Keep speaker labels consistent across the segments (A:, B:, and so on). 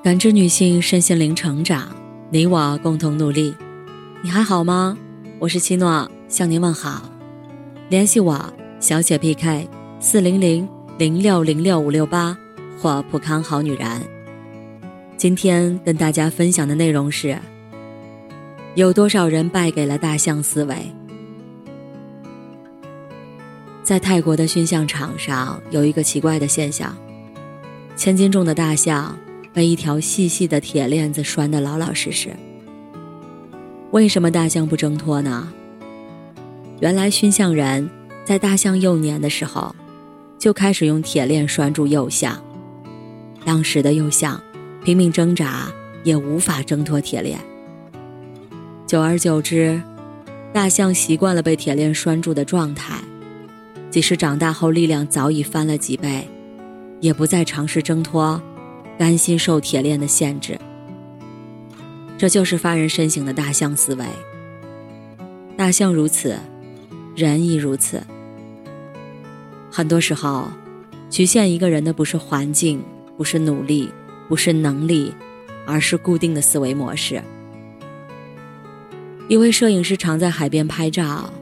A: 感知女性身心灵成长，你我共同努力。你还好吗？我是七诺，向您问好。联系我，小写 PK 四零零零六零六五六八或普康好女人。今天跟大家分享的内容是：有多少人败给了大象思维？在泰国的熏象场上，有一个奇怪的现象：千斤重的大象。被一条细细的铁链子拴得老老实实。为什么大象不挣脱呢？原来熏象人在大象幼年的时候，就开始用铁链拴住幼象。当时的幼象拼命挣扎，也无法挣脱铁链。久而久之，大象习惯了被铁链拴住的状态，即使长大后力量早已翻了几倍，也不再尝试挣脱。甘心受铁链的限制，这就是发人深省的大象思维。大象如此，人亦如此。很多时候，局限一个人的不是环境，不是努力，不是能力，而是固定的思维模式。一位摄影师常在海边拍照，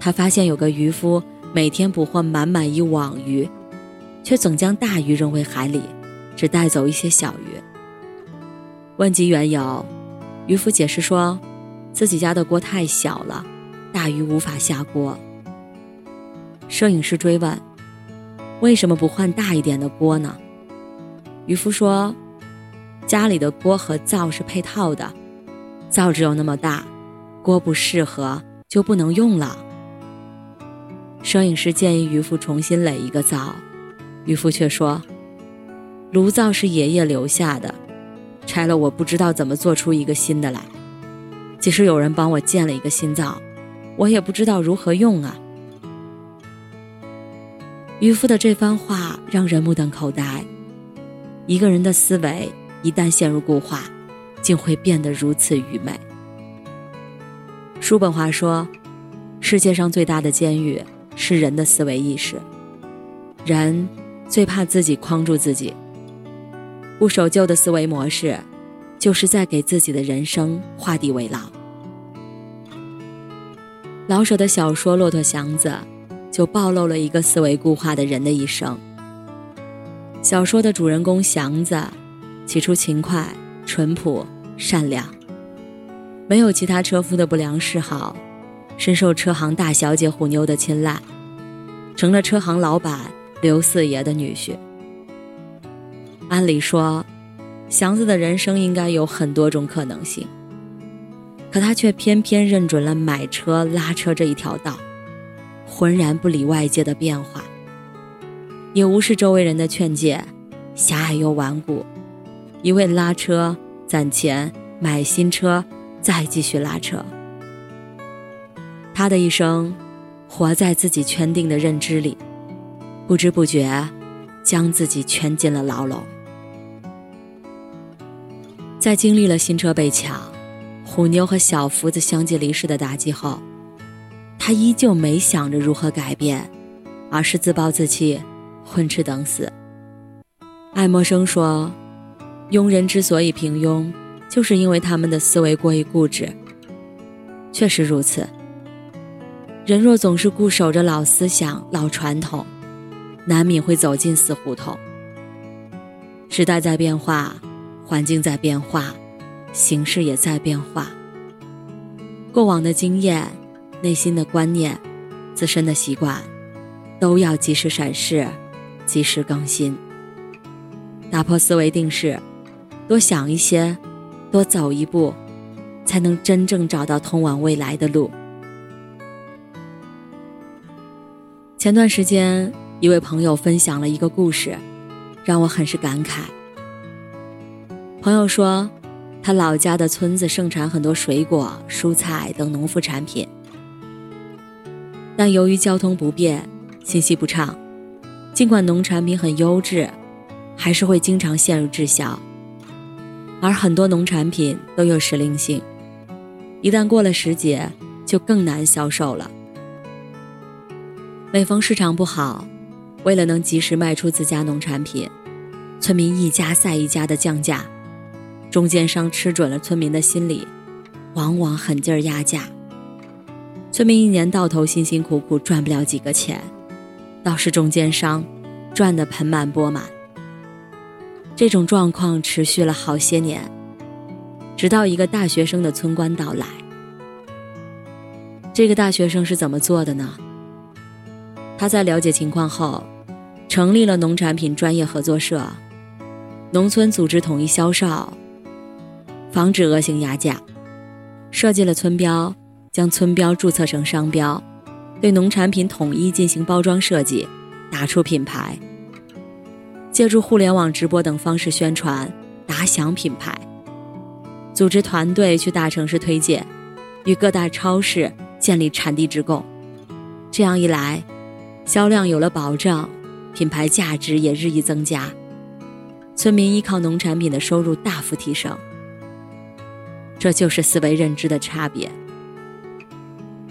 A: 他发现有个渔夫每天捕获满满一网鱼，却总将大鱼扔回海里。只带走一些小鱼。问及缘由，渔夫解释说，自己家的锅太小了，大鱼无法下锅。摄影师追问，为什么不换大一点的锅呢？渔夫说，家里的锅和灶是配套的，灶只有那么大，锅不适合就不能用了。摄影师建议渔夫重新垒一个灶，渔夫却说。炉灶是爷爷留下的，拆了我不知道怎么做出一个新的来。即使有人帮我建了一个新灶，我也不知道如何用啊。渔夫的这番话让人目瞪口呆。一个人的思维一旦陷入固化，竟会变得如此愚昧。叔本华说：“世界上最大的监狱是人的思维意识。人最怕自己框住自己。”不守旧的思维模式，就是在给自己的人生画地为牢。老舍的小说《骆驼祥子》就暴露了一个思维固化的人的一生。小说的主人公祥子，起初勤快、淳朴、善良，没有其他车夫的不良嗜好，深受车行大小姐虎妞的青睐，成了车行老板刘四爷的女婿。按理说，祥子的人生应该有很多种可能性，可他却偏偏认准了买车拉车这一条道，浑然不理外界的变化，也无视周围人的劝诫，狭隘又顽固，一味拉车攒钱买新车，再继续拉车。他的一生，活在自己圈定的认知里，不知不觉，将自己圈进了牢笼。在经历了新车被抢、虎妞和小福子相继离世的打击后，他依旧没想着如何改变，而是自暴自弃、混吃等死。爱默生说：“庸人之所以平庸，就是因为他们的思维过于固执。”确实如此。人若总是固守着老思想、老传统，难免会走进死胡同。时代在变化。环境在变化，形势也在变化。过往的经验、内心的观念、自身的习惯，都要及时审视、及时更新。打破思维定式，多想一些，多走一步，才能真正找到通往未来的路。前段时间，一位朋友分享了一个故事，让我很是感慨。朋友说，他老家的村子盛产很多水果、蔬菜等农副产品，但由于交通不便、信息不畅，尽管农产品很优质，还是会经常陷入滞销。而很多农产品都有时令性，一旦过了时节，就更难销售了。每逢市场不好，为了能及时卖出自家农产品，村民一家赛一家的降价。中间商吃准了村民的心理，往往狠劲儿压价。村民一年到头辛辛苦苦赚不了几个钱，倒是中间商赚得盆满钵满。这种状况持续了好些年，直到一个大学生的村官到来。这个大学生是怎么做的呢？他在了解情况后，成立了农产品专业合作社，农村组织统一销售，防止恶性压价，设计了村标。将村标注册成商标，对农产品统一进行包装设计，打出品牌。借助互联网直播等方式宣传，打响品牌。组织团队去大城市推荐，与各大超市建立产地直供。这样一来，销量有了保障，品牌价值也日益增加，村民依靠农产品的收入大幅提升。这就是思维认知的差别。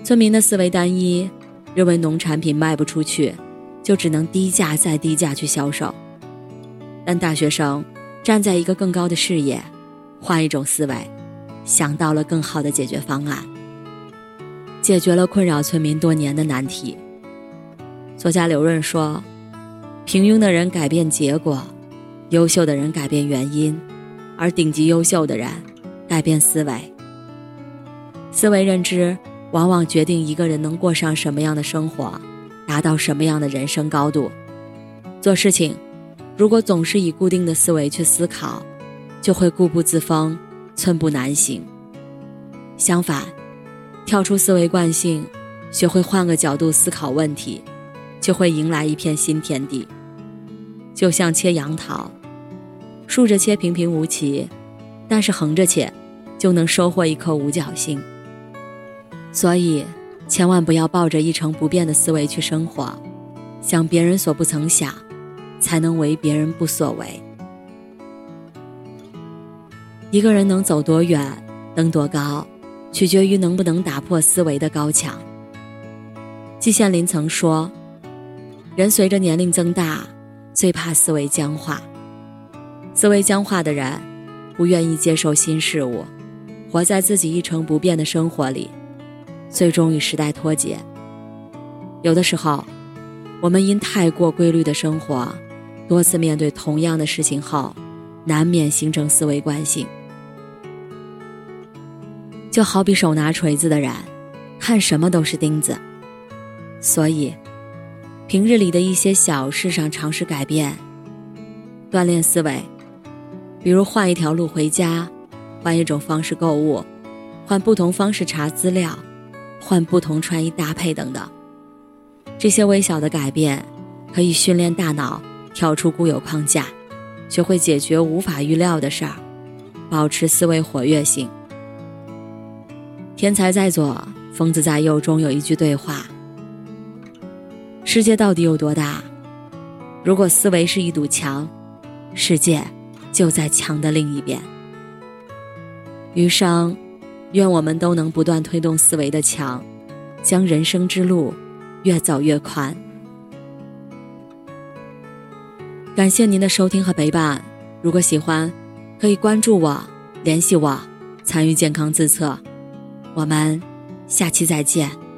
A: 村民的思维单一，认为农产品卖不出去，就只能低价再低价去销售。但大学生站在一个更高的视野，换一种思维，想到了更好的解决方案，解决了困扰村民多年的难题。作家刘润说：“平庸的人改变结果，优秀的人改变原因，而顶级优秀的人改变思维。思维认知。”往往决定一个人能过上什么样的生活，达到什么样的人生高度。做事情，如果总是以固定的思维去思考，就会固步自封，寸步难行。相反，跳出思维惯性，学会换个角度思考问题，就会迎来一片新天地。就像切杨桃，竖着切平平无奇，但是横着切，就能收获一颗五角星。所以，千万不要抱着一成不变的思维去生活，想别人所不曾想，才能为别人不所为。一个人能走多远、登多高，取决于能不能打破思维的高墙。季羡林曾说：“人随着年龄增大，最怕思维僵化。思维僵化的人，不愿意接受新事物，活在自己一成不变的生活里。”最终与时代脱节。有的时候，我们因太过规律的生活，多次面对同样的事情后，难免形成思维惯性。就好比手拿锤子的人，看什么都是钉子。所以，平日里的一些小事上尝试改变，锻炼思维，比如换一条路回家，换一种方式购物，换不同方式查资料。换不同穿衣搭配等等，这些微小的改变，可以训练大脑跳出固有框架，学会解决无法预料的事儿，保持思维活跃性。天才在左，疯子在右中有一句对话：世界到底有多大？如果思维是一堵墙，世界就在墙的另一边。余生。愿我们都能不断推动思维的墙，将人生之路越走越宽。感谢您的收听和陪伴，如果喜欢，可以关注我、联系我、参与健康自测。我们下期再见。